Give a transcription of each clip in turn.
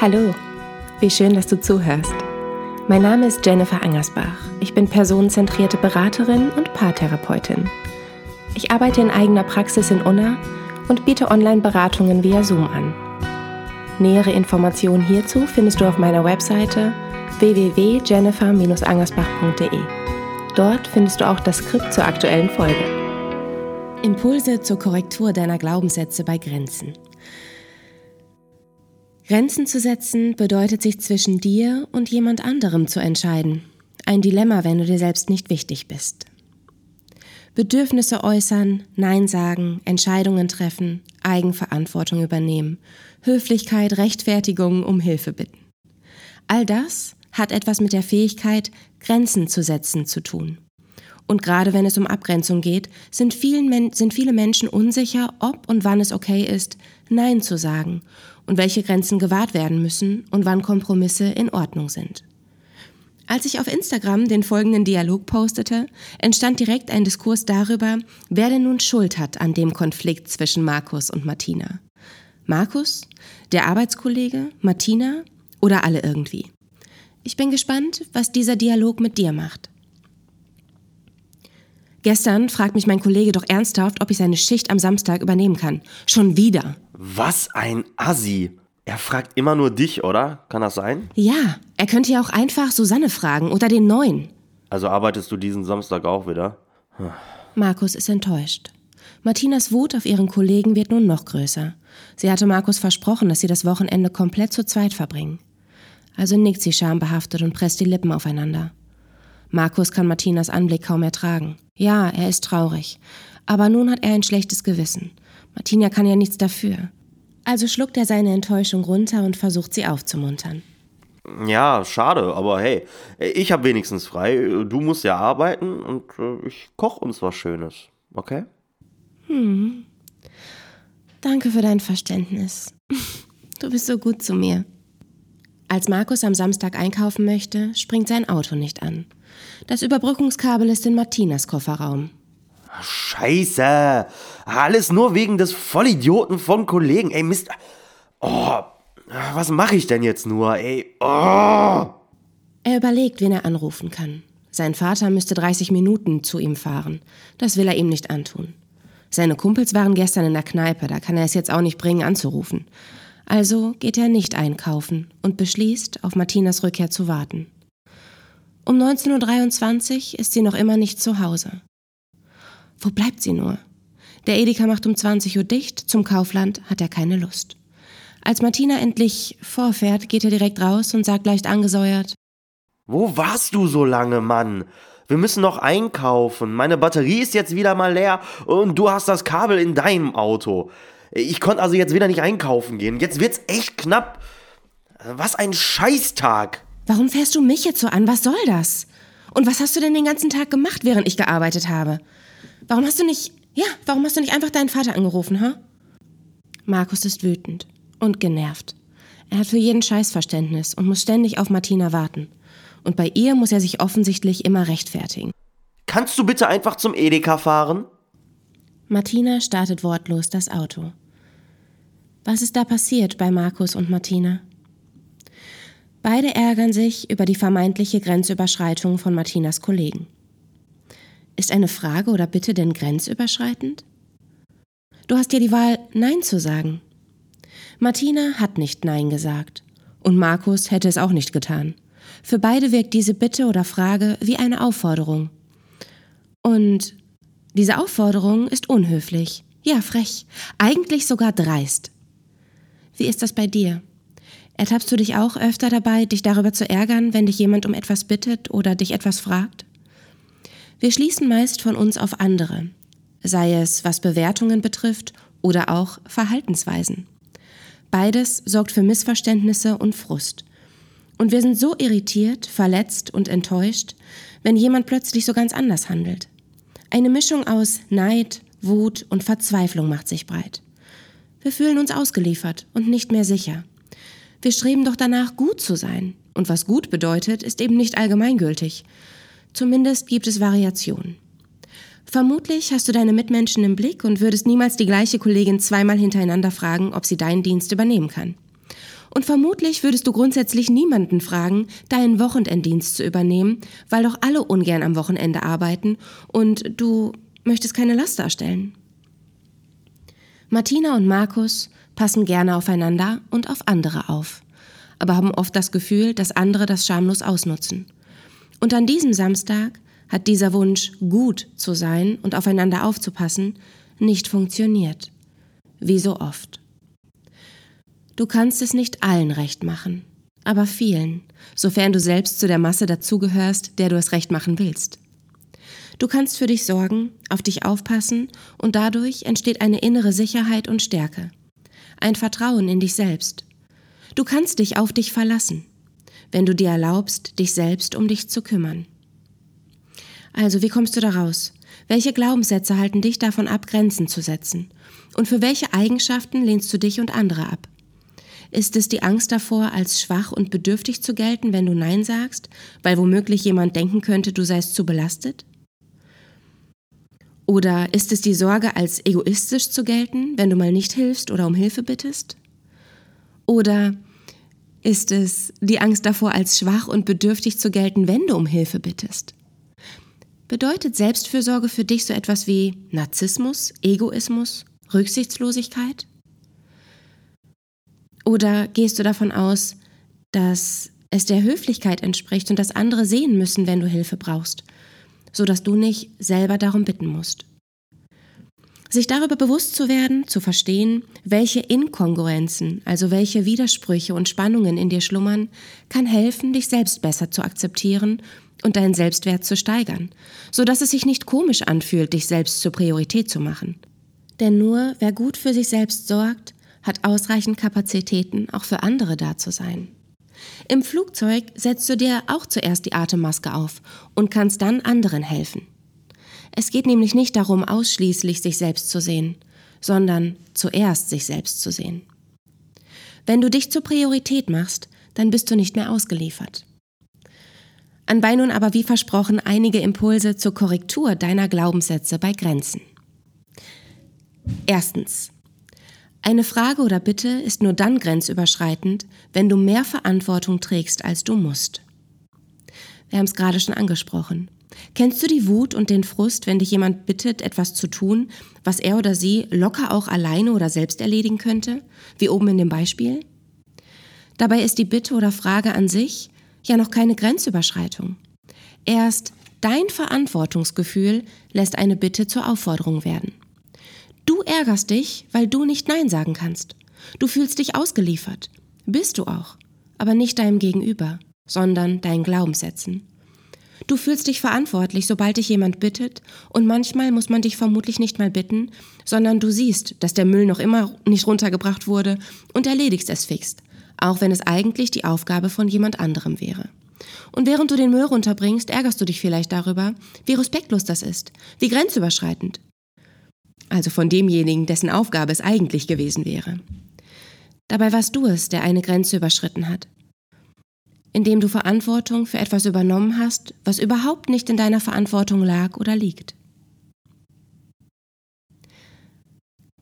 Hallo, wie schön, dass du zuhörst. Mein Name ist Jennifer Angersbach. Ich bin personenzentrierte Beraterin und Paartherapeutin. Ich arbeite in eigener Praxis in Unna und biete Online-Beratungen via Zoom an. Nähere Informationen hierzu findest du auf meiner Webseite www.jennifer-angersbach.de. Dort findest du auch das Skript zur aktuellen Folge. Impulse zur Korrektur deiner Glaubenssätze bei Grenzen. Grenzen zu setzen bedeutet sich zwischen dir und jemand anderem zu entscheiden. Ein Dilemma, wenn du dir selbst nicht wichtig bist. Bedürfnisse äußern, Nein sagen, Entscheidungen treffen, Eigenverantwortung übernehmen, Höflichkeit, Rechtfertigung, um Hilfe bitten. All das hat etwas mit der Fähigkeit, Grenzen zu setzen zu tun. Und gerade wenn es um Abgrenzung geht, sind, vielen, sind viele Menschen unsicher, ob und wann es okay ist, Nein zu sagen und welche Grenzen gewahrt werden müssen und wann Kompromisse in Ordnung sind. Als ich auf Instagram den folgenden Dialog postete, entstand direkt ein Diskurs darüber, wer denn nun Schuld hat an dem Konflikt zwischen Markus und Martina. Markus, der Arbeitskollege, Martina oder alle irgendwie. Ich bin gespannt, was dieser Dialog mit dir macht. Gestern fragt mich mein Kollege doch ernsthaft, ob ich seine Schicht am Samstag übernehmen kann. Schon wieder. Was ein Assi. Er fragt immer nur dich, oder? Kann das sein? Ja, er könnte ja auch einfach Susanne fragen oder den Neuen. Also arbeitest du diesen Samstag auch wieder? Hm. Markus ist enttäuscht. Martinas Wut auf ihren Kollegen wird nun noch größer. Sie hatte Markus versprochen, dass sie das Wochenende komplett zu zweit verbringen. Also nickt sie schambehaftet und presst die Lippen aufeinander. Markus kann Martinas Anblick kaum ertragen. Ja, er ist traurig. Aber nun hat er ein schlechtes Gewissen. Martina kann ja nichts dafür. Also schluckt er seine Enttäuschung runter und versucht sie aufzumuntern. Ja, schade, aber hey, ich habe wenigstens frei. Du musst ja arbeiten und äh, ich koche uns was Schönes, okay? Hm. Danke für dein Verständnis. Du bist so gut zu mir. Als Markus am Samstag einkaufen möchte, springt sein Auto nicht an. Das Überbrückungskabel ist in Martinas Kofferraum. Scheiße. Alles nur wegen des Vollidioten von Kollegen. Ey, Mist. Oh, was mache ich denn jetzt nur, ey? Oh. Er überlegt, wen er anrufen kann. Sein Vater müsste 30 Minuten zu ihm fahren. Das will er ihm nicht antun. Seine Kumpels waren gestern in der Kneipe, da kann er es jetzt auch nicht bringen, anzurufen. Also geht er nicht einkaufen und beschließt, auf Martinas Rückkehr zu warten. Um 19.23 Uhr ist sie noch immer nicht zu Hause. Wo bleibt sie nur? Der Edeka macht um 20 Uhr dicht, zum Kaufland hat er keine Lust. Als Martina endlich vorfährt, geht er direkt raus und sagt leicht angesäuert: Wo warst du so lange, Mann? Wir müssen noch einkaufen. Meine Batterie ist jetzt wieder mal leer und du hast das Kabel in deinem Auto. Ich konnte also jetzt wieder nicht einkaufen gehen. Jetzt wird's echt knapp. Was ein Scheißtag. Warum fährst du mich jetzt so an? Was soll das? Und was hast du denn den ganzen Tag gemacht, während ich gearbeitet habe? Warum hast du nicht, ja, warum hast du nicht einfach deinen Vater angerufen, ha? Markus ist wütend und genervt. Er hat für jeden Scheiß Verständnis und muss ständig auf Martina warten. Und bei ihr muss er sich offensichtlich immer rechtfertigen. Kannst du bitte einfach zum Edeka fahren? Martina startet wortlos das Auto. Was ist da passiert bei Markus und Martina? Beide ärgern sich über die vermeintliche Grenzüberschreitung von Martinas Kollegen. Ist eine Frage oder Bitte denn grenzüberschreitend? Du hast ja die Wahl, Nein zu sagen. Martina hat nicht Nein gesagt. Und Markus hätte es auch nicht getan. Für beide wirkt diese Bitte oder Frage wie eine Aufforderung. Und diese Aufforderung ist unhöflich, ja frech, eigentlich sogar dreist. Wie ist das bei dir? Ertappst du dich auch öfter dabei, dich darüber zu ärgern, wenn dich jemand um etwas bittet oder dich etwas fragt? Wir schließen meist von uns auf andere, sei es was Bewertungen betrifft oder auch Verhaltensweisen. Beides sorgt für Missverständnisse und Frust. Und wir sind so irritiert, verletzt und enttäuscht, wenn jemand plötzlich so ganz anders handelt. Eine Mischung aus Neid, Wut und Verzweiflung macht sich breit. Wir fühlen uns ausgeliefert und nicht mehr sicher. Wir streben doch danach, gut zu sein. Und was gut bedeutet, ist eben nicht allgemeingültig. Zumindest gibt es Variationen. Vermutlich hast du deine Mitmenschen im Blick und würdest niemals die gleiche Kollegin zweimal hintereinander fragen, ob sie deinen Dienst übernehmen kann. Und vermutlich würdest du grundsätzlich niemanden fragen, deinen Wochenenddienst zu übernehmen, weil doch alle ungern am Wochenende arbeiten und du möchtest keine Last darstellen. Martina und Markus passen gerne aufeinander und auf andere auf, aber haben oft das Gefühl, dass andere das schamlos ausnutzen. Und an diesem Samstag hat dieser Wunsch, gut zu sein und aufeinander aufzupassen, nicht funktioniert. Wie so oft. Du kannst es nicht allen recht machen, aber vielen, sofern du selbst zu der Masse dazugehörst, der du es recht machen willst. Du kannst für dich sorgen, auf dich aufpassen und dadurch entsteht eine innere Sicherheit und Stärke. Ein Vertrauen in dich selbst. Du kannst dich auf dich verlassen, wenn du dir erlaubst, dich selbst um dich zu kümmern. Also, wie kommst du da raus? Welche Glaubenssätze halten dich davon ab, Grenzen zu setzen? Und für welche Eigenschaften lehnst du dich und andere ab? Ist es die Angst davor, als schwach und bedürftig zu gelten, wenn du Nein sagst, weil womöglich jemand denken könnte, du seist zu belastet? Oder ist es die Sorge, als egoistisch zu gelten, wenn du mal nicht hilfst oder um Hilfe bittest? Oder ist es die Angst davor, als schwach und bedürftig zu gelten, wenn du um Hilfe bittest? Bedeutet Selbstfürsorge für dich so etwas wie Narzissmus, Egoismus, Rücksichtslosigkeit? Oder gehst du davon aus, dass es der Höflichkeit entspricht und dass andere sehen müssen, wenn du Hilfe brauchst, so dass du nicht selber darum bitten musst? Sich darüber bewusst zu werden, zu verstehen, welche Inkongruenzen, also welche Widersprüche und Spannungen in dir schlummern, kann helfen, dich selbst besser zu akzeptieren und deinen Selbstwert zu steigern, so dass es sich nicht komisch anfühlt, dich selbst zur Priorität zu machen. Denn nur wer gut für sich selbst sorgt, hat ausreichend Kapazitäten, auch für andere da zu sein. Im Flugzeug setzt du dir auch zuerst die Atemmaske auf und kannst dann anderen helfen. Es geht nämlich nicht darum, ausschließlich sich selbst zu sehen, sondern zuerst sich selbst zu sehen. Wenn du dich zur Priorität machst, dann bist du nicht mehr ausgeliefert. Anbei nun aber wie versprochen einige Impulse zur Korrektur deiner Glaubenssätze bei Grenzen. Erstens. Eine Frage oder Bitte ist nur dann grenzüberschreitend, wenn du mehr Verantwortung trägst, als du musst. Wir haben es gerade schon angesprochen. Kennst du die Wut und den Frust, wenn dich jemand bittet, etwas zu tun, was er oder sie locker auch alleine oder selbst erledigen könnte, wie oben in dem Beispiel? Dabei ist die Bitte oder Frage an sich ja noch keine Grenzüberschreitung. Erst dein Verantwortungsgefühl lässt eine Bitte zur Aufforderung werden. Ärgerst dich, weil du nicht Nein sagen kannst. Du fühlst dich ausgeliefert. Bist du auch. Aber nicht deinem Gegenüber, sondern deinen Glaubenssätzen. Du fühlst dich verantwortlich, sobald dich jemand bittet, und manchmal muss man dich vermutlich nicht mal bitten, sondern du siehst, dass der Müll noch immer nicht runtergebracht wurde und erledigst es fix, auch wenn es eigentlich die Aufgabe von jemand anderem wäre. Und während du den Müll runterbringst, ärgerst du dich vielleicht darüber, wie respektlos das ist, wie grenzüberschreitend. Also von demjenigen, dessen Aufgabe es eigentlich gewesen wäre. Dabei warst du es, der eine Grenze überschritten hat. Indem du Verantwortung für etwas übernommen hast, was überhaupt nicht in deiner Verantwortung lag oder liegt.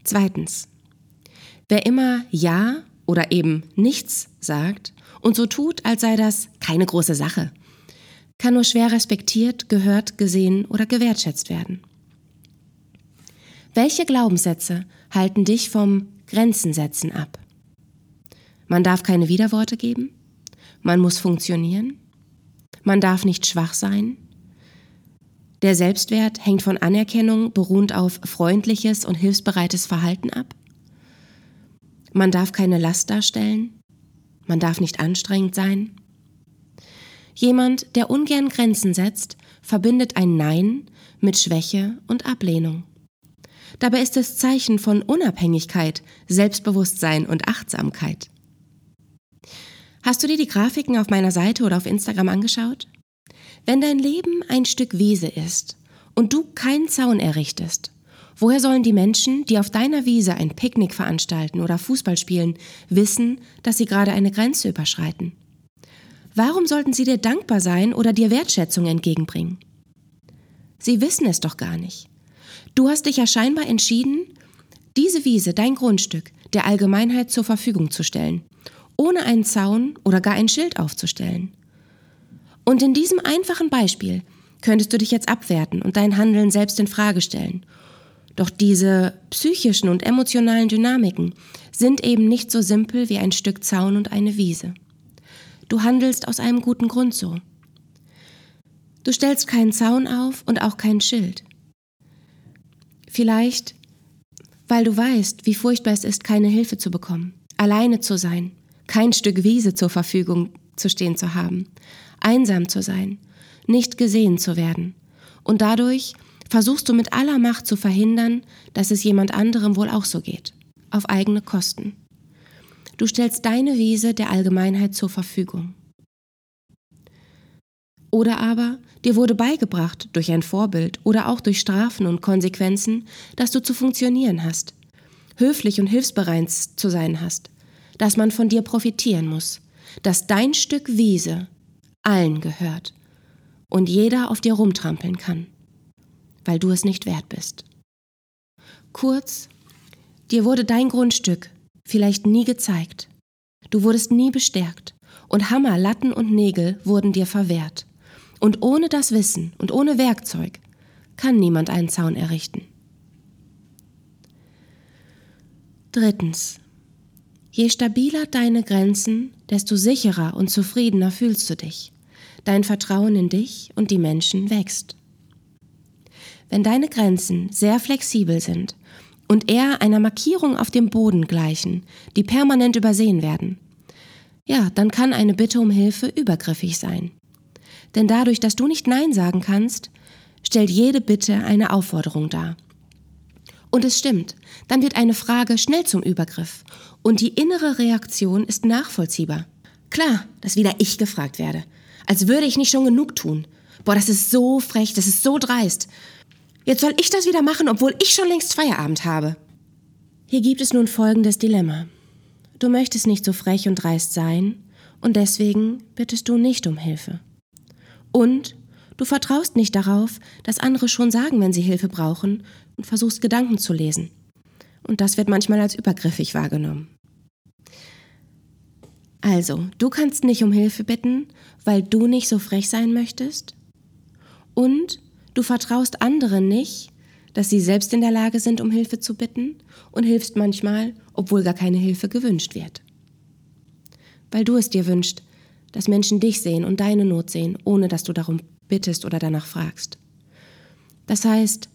Zweitens. Wer immer Ja oder eben nichts sagt und so tut, als sei das keine große Sache, kann nur schwer respektiert, gehört, gesehen oder gewertschätzt werden. Welche Glaubenssätze halten dich vom Grenzensetzen ab? Man darf keine Widerworte geben, man muss funktionieren, man darf nicht schwach sein, der Selbstwert hängt von Anerkennung beruhend auf freundliches und hilfsbereites Verhalten ab. Man darf keine Last darstellen. Man darf nicht anstrengend sein. Jemand, der ungern Grenzen setzt, verbindet ein Nein mit Schwäche und Ablehnung. Dabei ist es Zeichen von Unabhängigkeit, Selbstbewusstsein und Achtsamkeit. Hast du dir die Grafiken auf meiner Seite oder auf Instagram angeschaut? Wenn dein Leben ein Stück Wiese ist und du keinen Zaun errichtest, Woher sollen die Menschen, die auf deiner Wiese ein Picknick veranstalten oder Fußball spielen, wissen, dass sie gerade eine Grenze überschreiten? Warum sollten sie dir dankbar sein oder dir Wertschätzung entgegenbringen? Sie wissen es doch gar nicht. Du hast dich ja scheinbar entschieden, diese Wiese, dein Grundstück, der Allgemeinheit zur Verfügung zu stellen, ohne einen Zaun oder gar ein Schild aufzustellen. Und in diesem einfachen Beispiel könntest du dich jetzt abwerten und dein Handeln selbst in Frage stellen. Doch diese psychischen und emotionalen Dynamiken sind eben nicht so simpel wie ein Stück Zaun und eine Wiese. Du handelst aus einem guten Grund so. Du stellst keinen Zaun auf und auch kein Schild. Vielleicht, weil du weißt, wie furchtbar es ist, keine Hilfe zu bekommen, alleine zu sein, kein Stück Wiese zur Verfügung zu stehen zu haben, einsam zu sein, nicht gesehen zu werden. Und dadurch versuchst du mit aller Macht zu verhindern, dass es jemand anderem wohl auch so geht, auf eigene Kosten. Du stellst deine Wiese der Allgemeinheit zur Verfügung. Oder aber dir wurde beigebracht durch ein Vorbild oder auch durch Strafen und Konsequenzen, dass du zu funktionieren hast, höflich und hilfsbereit zu sein hast, dass man von dir profitieren muss, dass dein Stück Wiese allen gehört und jeder auf dir rumtrampeln kann, weil du es nicht wert bist. Kurz, dir wurde dein Grundstück vielleicht nie gezeigt, du wurdest nie bestärkt und Hammer, Latten und Nägel wurden dir verwehrt. Und ohne das Wissen und ohne Werkzeug kann niemand einen Zaun errichten. Drittens. Je stabiler deine Grenzen, desto sicherer und zufriedener fühlst du dich. Dein Vertrauen in dich und die Menschen wächst. Wenn deine Grenzen sehr flexibel sind und eher einer Markierung auf dem Boden gleichen, die permanent übersehen werden, ja, dann kann eine Bitte um Hilfe übergriffig sein. Denn dadurch, dass du nicht Nein sagen kannst, stellt jede Bitte eine Aufforderung dar. Und es stimmt, dann wird eine Frage schnell zum Übergriff und die innere Reaktion ist nachvollziehbar. Klar, dass wieder ich gefragt werde, als würde ich nicht schon genug tun. Boah, das ist so frech, das ist so dreist. Jetzt soll ich das wieder machen, obwohl ich schon längst Feierabend habe. Hier gibt es nun folgendes Dilemma. Du möchtest nicht so frech und dreist sein und deswegen bittest du nicht um Hilfe. Und du vertraust nicht darauf, dass andere schon sagen, wenn sie Hilfe brauchen, und versuchst Gedanken zu lesen. Und das wird manchmal als übergriffig wahrgenommen. Also, du kannst nicht um Hilfe bitten, weil du nicht so frech sein möchtest. Und du vertraust anderen nicht, dass sie selbst in der Lage sind, um Hilfe zu bitten und hilfst manchmal, obwohl gar keine Hilfe gewünscht wird. Weil du es dir wünschst, dass Menschen dich sehen und deine Not sehen, ohne dass du darum bittest oder danach fragst. Das heißt,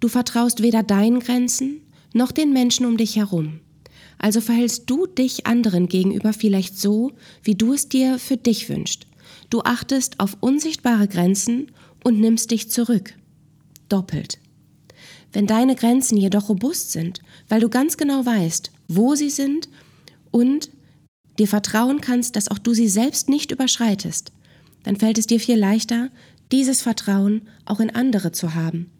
du vertraust weder deinen Grenzen noch den Menschen um dich herum. Also verhältst du dich anderen gegenüber vielleicht so, wie du es dir für dich wünschst. Du achtest auf unsichtbare Grenzen und nimmst dich zurück. Doppelt. Wenn deine Grenzen jedoch robust sind, weil du ganz genau weißt, wo sie sind und dir vertrauen kannst, dass auch du sie selbst nicht überschreitest, dann fällt es dir viel leichter, dieses Vertrauen auch in andere zu haben.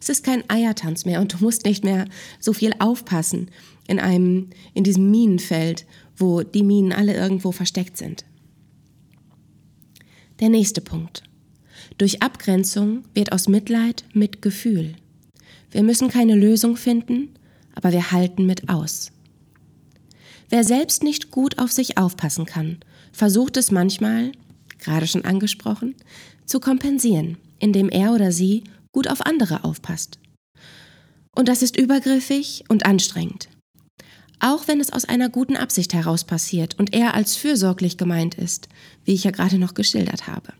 Es ist kein Eiertanz mehr und du musst nicht mehr so viel aufpassen in einem, in diesem Minenfeld, wo die Minen alle irgendwo versteckt sind. Der nächste Punkt. Durch Abgrenzung wird aus Mitleid Mitgefühl. Wir müssen keine Lösung finden, aber wir halten mit aus. Wer selbst nicht gut auf sich aufpassen kann, versucht es manchmal, gerade schon angesprochen, zu kompensieren, indem er oder sie gut auf andere aufpasst. Und das ist übergriffig und anstrengend. Auch wenn es aus einer guten Absicht heraus passiert und er als fürsorglich gemeint ist, wie ich ja gerade noch geschildert habe.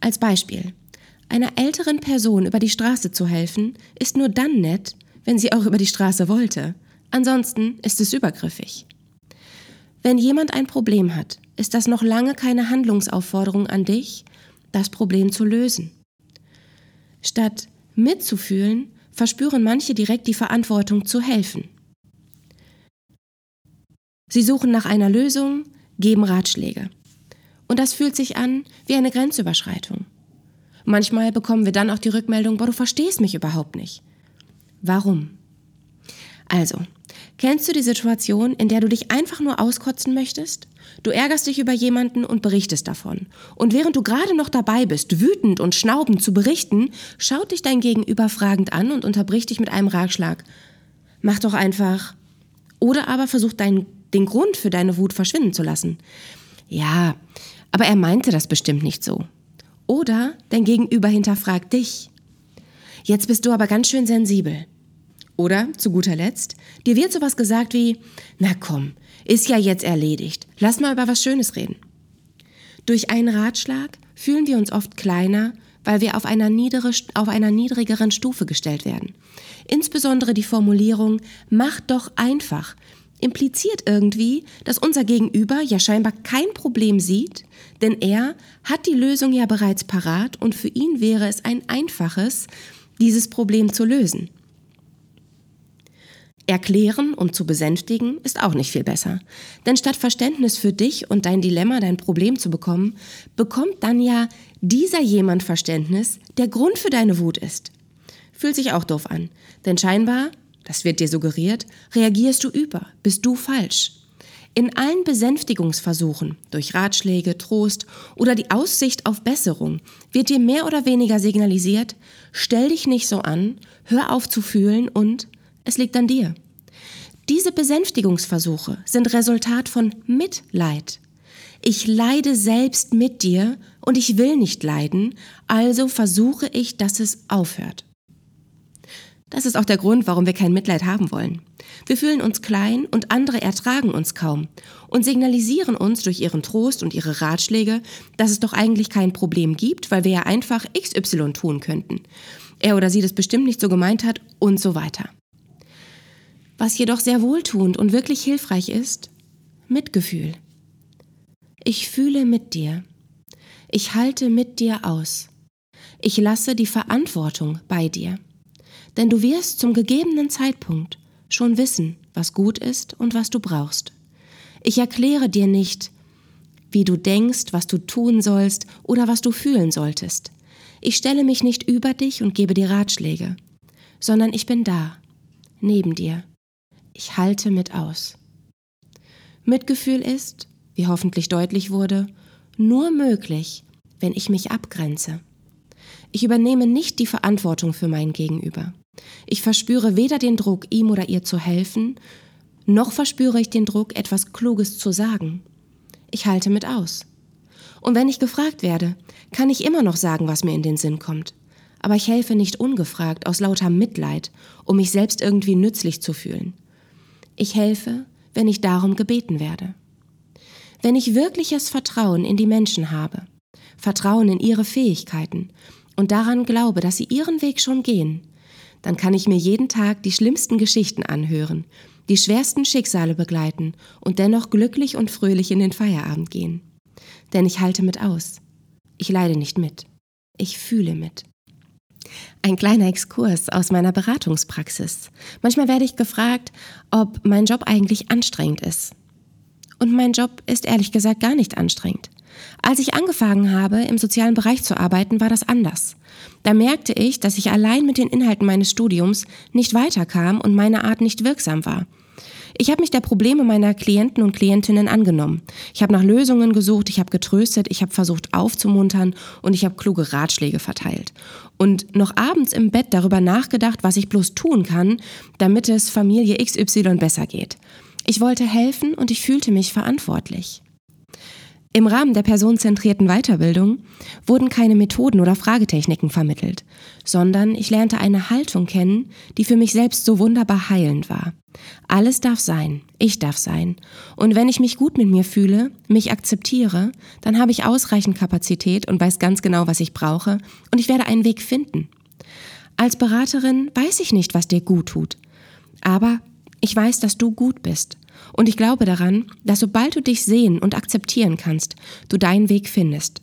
Als Beispiel. Einer älteren Person über die Straße zu helfen, ist nur dann nett, wenn sie auch über die Straße wollte. Ansonsten ist es übergriffig. Wenn jemand ein Problem hat, ist das noch lange keine Handlungsaufforderung an dich, das Problem zu lösen. Statt mitzufühlen, verspüren manche direkt die Verantwortung zu helfen. Sie suchen nach einer Lösung, geben Ratschläge. Und das fühlt sich an wie eine Grenzüberschreitung. Manchmal bekommen wir dann auch die Rückmeldung, boah, du verstehst mich überhaupt nicht. Warum? Also, Kennst du die Situation, in der du dich einfach nur auskotzen möchtest? Du ärgerst dich über jemanden und berichtest davon. Und während du gerade noch dabei bist, wütend und schnaubend zu berichten, schaut dich dein Gegenüber fragend an und unterbricht dich mit einem Ratschlag. Mach doch einfach. Oder aber versucht deinen den Grund für deine Wut verschwinden zu lassen. Ja, aber er meinte das bestimmt nicht so. Oder dein Gegenüber hinterfragt dich. Jetzt bist du aber ganz schön sensibel. Oder, zu guter Letzt, dir wird sowas gesagt wie, na komm, ist ja jetzt erledigt, lass mal über was Schönes reden. Durch einen Ratschlag fühlen wir uns oft kleiner, weil wir auf einer, niedere, auf einer niedrigeren Stufe gestellt werden. Insbesondere die Formulierung mach doch einfach impliziert irgendwie, dass unser Gegenüber ja scheinbar kein Problem sieht, denn er hat die Lösung ja bereits parat und für ihn wäre es ein einfaches, dieses Problem zu lösen. Erklären, um zu besänftigen, ist auch nicht viel besser. Denn statt Verständnis für dich und dein Dilemma, dein Problem zu bekommen, bekommt dann ja dieser jemand Verständnis, der Grund für deine Wut ist. Fühlt sich auch doof an. Denn scheinbar, das wird dir suggeriert, reagierst du über, bist du falsch. In allen Besänftigungsversuchen, durch Ratschläge, Trost oder die Aussicht auf Besserung, wird dir mehr oder weniger signalisiert, stell dich nicht so an, hör auf zu fühlen und es liegt an dir. Diese Besänftigungsversuche sind Resultat von Mitleid. Ich leide selbst mit dir und ich will nicht leiden, also versuche ich, dass es aufhört. Das ist auch der Grund, warum wir kein Mitleid haben wollen. Wir fühlen uns klein und andere ertragen uns kaum und signalisieren uns durch ihren Trost und ihre Ratschläge, dass es doch eigentlich kein Problem gibt, weil wir ja einfach XY tun könnten. Er oder sie das bestimmt nicht so gemeint hat und so weiter. Was jedoch sehr wohltuend und wirklich hilfreich ist, Mitgefühl. Ich fühle mit dir. Ich halte mit dir aus. Ich lasse die Verantwortung bei dir. Denn du wirst zum gegebenen Zeitpunkt schon wissen, was gut ist und was du brauchst. Ich erkläre dir nicht, wie du denkst, was du tun sollst oder was du fühlen solltest. Ich stelle mich nicht über dich und gebe dir Ratschläge, sondern ich bin da, neben dir ich halte mit aus. Mitgefühl ist, wie hoffentlich deutlich wurde, nur möglich, wenn ich mich abgrenze. Ich übernehme nicht die Verantwortung für mein Gegenüber. Ich verspüre weder den Druck, ihm oder ihr zu helfen, noch verspüre ich den Druck, etwas Kluges zu sagen. Ich halte mit aus. Und wenn ich gefragt werde, kann ich immer noch sagen, was mir in den Sinn kommt. Aber ich helfe nicht ungefragt aus lauter Mitleid, um mich selbst irgendwie nützlich zu fühlen. Ich helfe, wenn ich darum gebeten werde. Wenn ich wirkliches Vertrauen in die Menschen habe, Vertrauen in ihre Fähigkeiten und daran glaube, dass sie ihren Weg schon gehen, dann kann ich mir jeden Tag die schlimmsten Geschichten anhören, die schwersten Schicksale begleiten und dennoch glücklich und fröhlich in den Feierabend gehen. Denn ich halte mit aus. Ich leide nicht mit. Ich fühle mit. Ein kleiner Exkurs aus meiner Beratungspraxis. Manchmal werde ich gefragt, ob mein Job eigentlich anstrengend ist. Und mein Job ist ehrlich gesagt gar nicht anstrengend. Als ich angefangen habe, im sozialen Bereich zu arbeiten, war das anders. Da merkte ich, dass ich allein mit den Inhalten meines Studiums nicht weiterkam und meine Art nicht wirksam war. Ich habe mich der Probleme meiner Klienten und Klientinnen angenommen. Ich habe nach Lösungen gesucht, ich habe getröstet, ich habe versucht aufzumuntern und ich habe kluge Ratschläge verteilt. Und noch abends im Bett darüber nachgedacht, was ich bloß tun kann, damit es Familie XY besser geht. Ich wollte helfen und ich fühlte mich verantwortlich. Im Rahmen der personenzentrierten Weiterbildung wurden keine Methoden oder Fragetechniken vermittelt, sondern ich lernte eine Haltung kennen, die für mich selbst so wunderbar heilend war. Alles darf sein, ich darf sein. Und wenn ich mich gut mit mir fühle, mich akzeptiere, dann habe ich ausreichend Kapazität und weiß ganz genau, was ich brauche, und ich werde einen Weg finden. Als Beraterin weiß ich nicht, was dir gut tut, aber ich weiß, dass du gut bist und ich glaube daran, dass sobald du dich sehen und akzeptieren kannst, du deinen Weg findest.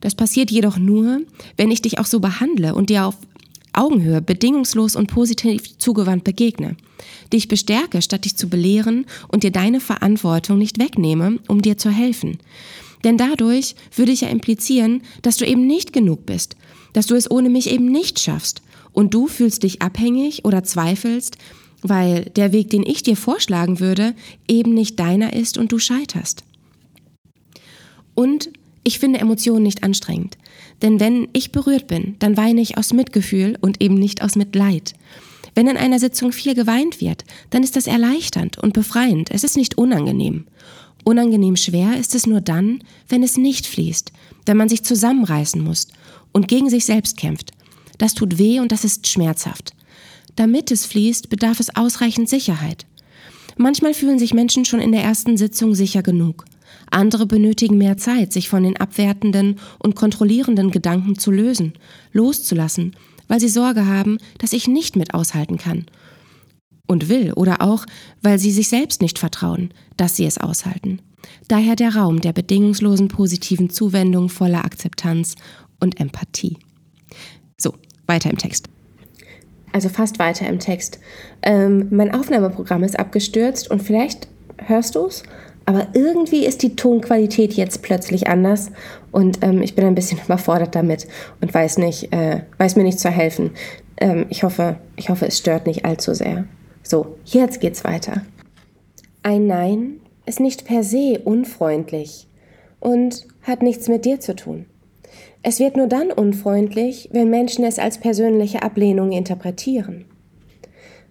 Das passiert jedoch nur, wenn ich dich auch so behandle und dir auf Augenhöhe bedingungslos und positiv zugewandt begegne, dich bestärke, statt dich zu belehren und dir deine Verantwortung nicht wegnehme, um dir zu helfen. Denn dadurch würde ich ja implizieren, dass du eben nicht genug bist, dass du es ohne mich eben nicht schaffst und du fühlst dich abhängig oder zweifelst, weil der Weg, den ich dir vorschlagen würde, eben nicht deiner ist und du scheiterst. Und ich finde Emotionen nicht anstrengend, denn wenn ich berührt bin, dann weine ich aus Mitgefühl und eben nicht aus Mitleid. Wenn in einer Sitzung viel geweint wird, dann ist das erleichternd und befreiend. Es ist nicht unangenehm. Unangenehm schwer ist es nur dann, wenn es nicht fließt, wenn man sich zusammenreißen muss und gegen sich selbst kämpft. Das tut weh und das ist schmerzhaft. Damit es fließt, bedarf es ausreichend Sicherheit. Manchmal fühlen sich Menschen schon in der ersten Sitzung sicher genug. Andere benötigen mehr Zeit, sich von den abwertenden und kontrollierenden Gedanken zu lösen, loszulassen, weil sie Sorge haben, dass ich nicht mit aushalten kann und will oder auch, weil sie sich selbst nicht vertrauen, dass sie es aushalten. Daher der Raum der bedingungslosen positiven Zuwendung voller Akzeptanz und Empathie. So, weiter im Text. Also fast weiter im Text. Ähm, mein Aufnahmeprogramm ist abgestürzt und vielleicht hörst du es, aber irgendwie ist die Tonqualität jetzt plötzlich anders und ähm, ich bin ein bisschen überfordert damit und weiß nicht, äh, weiß mir nicht zu helfen. Ähm, ich hoffe, ich hoffe, es stört nicht allzu sehr. So, jetzt geht's weiter. Ein Nein ist nicht per se unfreundlich und hat nichts mit dir zu tun. Es wird nur dann unfreundlich, wenn Menschen es als persönliche Ablehnung interpretieren.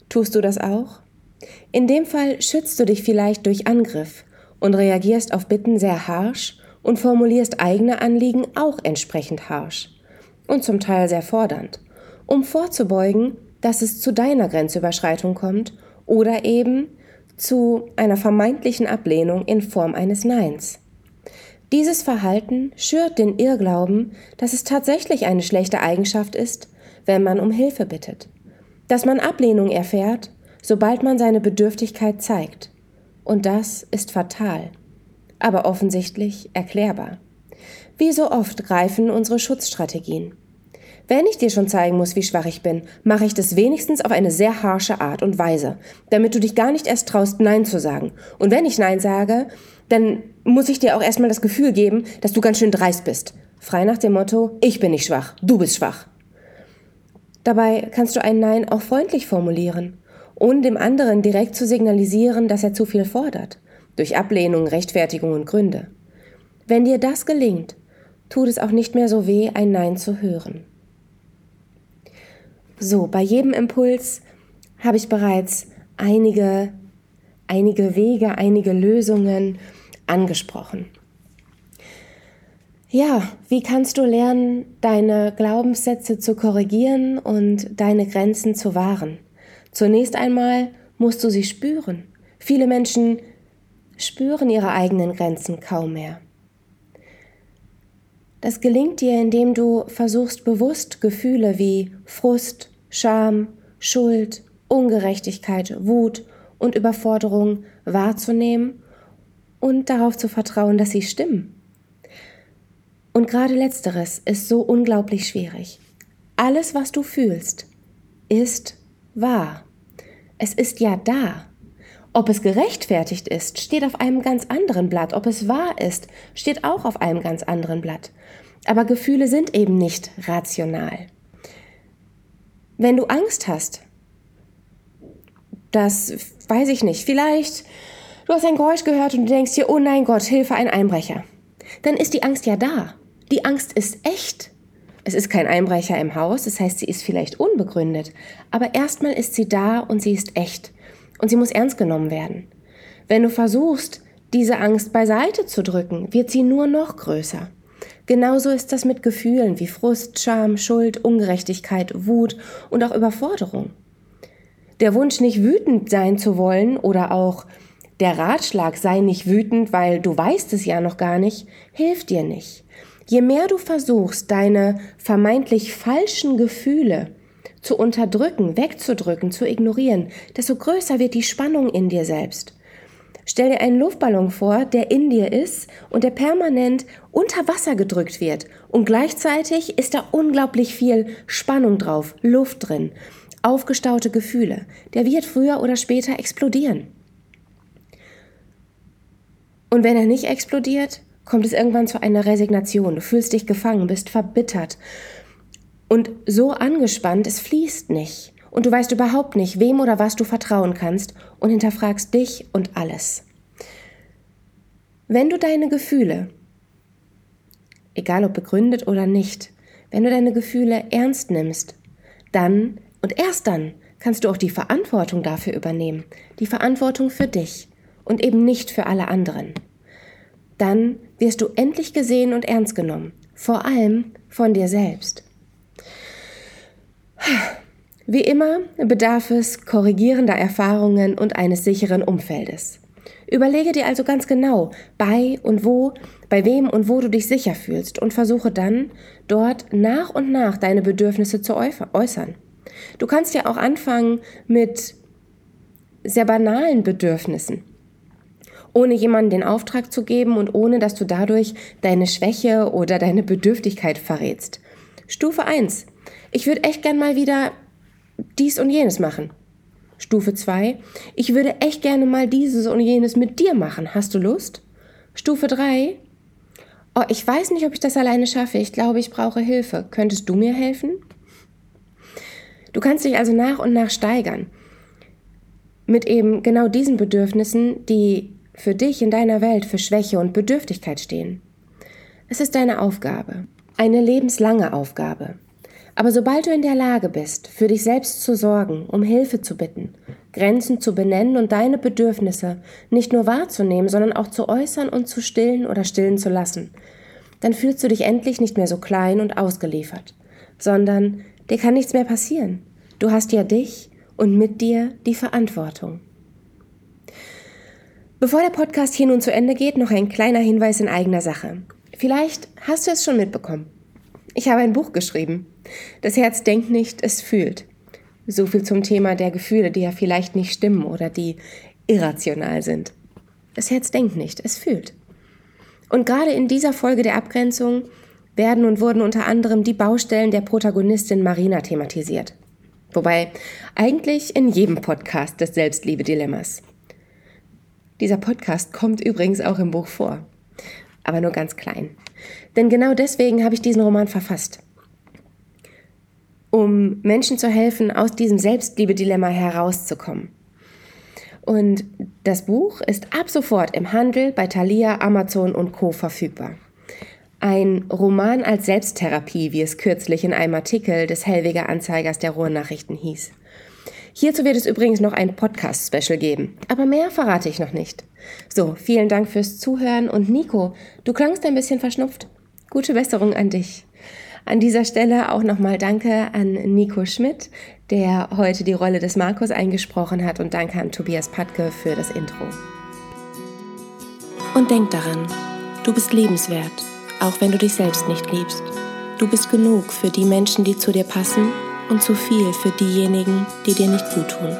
Tust du das auch? In dem Fall schützt du dich vielleicht durch Angriff und reagierst auf Bitten sehr harsch und formulierst eigene Anliegen auch entsprechend harsch und zum Teil sehr fordernd, um vorzubeugen, dass es zu deiner Grenzüberschreitung kommt oder eben zu einer vermeintlichen Ablehnung in Form eines Neins. Dieses Verhalten schürt den Irrglauben, dass es tatsächlich eine schlechte Eigenschaft ist, wenn man um Hilfe bittet, dass man Ablehnung erfährt, sobald man seine Bedürftigkeit zeigt. Und das ist fatal, aber offensichtlich erklärbar. Wie so oft greifen unsere Schutzstrategien. Wenn ich dir schon zeigen muss, wie schwach ich bin, mache ich das wenigstens auf eine sehr harsche Art und Weise, damit du dich gar nicht erst traust, Nein zu sagen. Und wenn ich Nein sage, dann muss ich dir auch erstmal das Gefühl geben, dass du ganz schön dreist bist. Frei nach dem Motto, ich bin nicht schwach, du bist schwach. Dabei kannst du ein Nein auch freundlich formulieren, ohne dem anderen direkt zu signalisieren, dass er zu viel fordert, durch Ablehnung, Rechtfertigung und Gründe. Wenn dir das gelingt, tut es auch nicht mehr so weh, ein Nein zu hören. So, bei jedem Impuls habe ich bereits einige, einige Wege, einige Lösungen angesprochen. Ja, wie kannst du lernen, deine Glaubenssätze zu korrigieren und deine Grenzen zu wahren? Zunächst einmal musst du sie spüren. Viele Menschen spüren ihre eigenen Grenzen kaum mehr. Das gelingt dir, indem du versuchst bewusst Gefühle wie Frust, Scham, Schuld, Ungerechtigkeit, Wut und Überforderung wahrzunehmen und darauf zu vertrauen, dass sie stimmen. Und gerade letzteres ist so unglaublich schwierig. Alles, was du fühlst, ist wahr. Es ist ja da. Ob es gerechtfertigt ist, steht auf einem ganz anderen Blatt. Ob es wahr ist, steht auch auf einem ganz anderen Blatt. Aber Gefühle sind eben nicht rational. Wenn du Angst hast, das weiß ich nicht, vielleicht du hast ein Geräusch gehört und du denkst dir, oh nein Gott, Hilfe, ein Einbrecher. Dann ist die Angst ja da. Die Angst ist echt. Es ist kein Einbrecher im Haus, das heißt, sie ist vielleicht unbegründet, aber erstmal ist sie da und sie ist echt und sie muss ernst genommen werden. Wenn du versuchst, diese Angst beiseite zu drücken, wird sie nur noch größer. Genauso ist das mit Gefühlen wie Frust, Scham, Schuld, Ungerechtigkeit, Wut und auch Überforderung. Der Wunsch, nicht wütend sein zu wollen oder auch der Ratschlag, sei nicht wütend, weil du weißt es ja noch gar nicht, hilft dir nicht. Je mehr du versuchst, deine vermeintlich falschen Gefühle zu unterdrücken, wegzudrücken, zu ignorieren, desto größer wird die Spannung in dir selbst. Stell dir einen Luftballon vor, der in dir ist und der permanent unter Wasser gedrückt wird. Und gleichzeitig ist da unglaublich viel Spannung drauf, Luft drin, aufgestaute Gefühle. Der wird früher oder später explodieren. Und wenn er nicht explodiert, kommt es irgendwann zu einer Resignation. Du fühlst dich gefangen, bist verbittert und so angespannt, es fließt nicht und du weißt überhaupt nicht, wem oder was du vertrauen kannst und hinterfragst dich und alles. Wenn du deine Gefühle, egal ob begründet oder nicht, wenn du deine Gefühle ernst nimmst, dann und erst dann kannst du auch die Verantwortung dafür übernehmen. Die Verantwortung für dich und eben nicht für alle anderen. Dann wirst du endlich gesehen und ernst genommen. Vor allem von dir selbst. Wie immer bedarf es korrigierender Erfahrungen und eines sicheren Umfeldes. Überlege dir also ganz genau, bei und wo, bei wem und wo du dich sicher fühlst und versuche dann, dort nach und nach deine Bedürfnisse zu äußern. Du kannst ja auch anfangen mit sehr banalen Bedürfnissen, ohne jemandem den Auftrag zu geben und ohne dass du dadurch deine Schwäche oder deine Bedürftigkeit verrätst. Stufe 1. Ich würde echt gern mal wieder dies und jenes machen. Stufe 2. Ich würde echt gerne mal dieses und jenes mit dir machen. Hast du Lust? Stufe 3. Oh, ich weiß nicht, ob ich das alleine schaffe. Ich glaube, ich brauche Hilfe. Könntest du mir helfen? Du kannst dich also nach und nach steigern. Mit eben genau diesen Bedürfnissen, die für dich in deiner Welt für Schwäche und Bedürftigkeit stehen. Es ist deine Aufgabe. Eine lebenslange Aufgabe. Aber sobald du in der Lage bist, für dich selbst zu sorgen, um Hilfe zu bitten, Grenzen zu benennen und deine Bedürfnisse nicht nur wahrzunehmen, sondern auch zu äußern und zu stillen oder stillen zu lassen, dann fühlst du dich endlich nicht mehr so klein und ausgeliefert, sondern dir kann nichts mehr passieren. Du hast ja dich und mit dir die Verantwortung. Bevor der Podcast hier nun zu Ende geht, noch ein kleiner Hinweis in eigener Sache. Vielleicht hast du es schon mitbekommen. Ich habe ein Buch geschrieben. Das Herz denkt nicht, es fühlt. So viel zum Thema der Gefühle, die ja vielleicht nicht stimmen oder die irrational sind. Das Herz denkt nicht, es fühlt. Und gerade in dieser Folge der Abgrenzung werden und wurden unter anderem die Baustellen der Protagonistin Marina thematisiert. Wobei eigentlich in jedem Podcast des Selbstliebe-Dilemmas. Dieser Podcast kommt übrigens auch im Buch vor, aber nur ganz klein. Denn genau deswegen habe ich diesen Roman verfasst um Menschen zu helfen, aus diesem Selbstliebe-Dilemma herauszukommen. Und das Buch ist ab sofort im Handel bei Thalia, Amazon und Co. verfügbar. Ein Roman als Selbsttherapie, wie es kürzlich in einem Artikel des Hellweger Anzeigers der Ruhrnachrichten hieß. Hierzu wird es übrigens noch ein Podcast-Special geben, aber mehr verrate ich noch nicht. So, vielen Dank fürs Zuhören und Nico, du klangst ein bisschen verschnupft. Gute Besserung an dich. An dieser Stelle auch nochmal Danke an Nico Schmidt, der heute die Rolle des Markus eingesprochen hat und danke an Tobias Patke für das Intro. Und denk daran, du bist lebenswert, auch wenn du dich selbst nicht liebst. Du bist genug für die Menschen, die zu dir passen und zu viel für diejenigen, die dir nicht gut tun.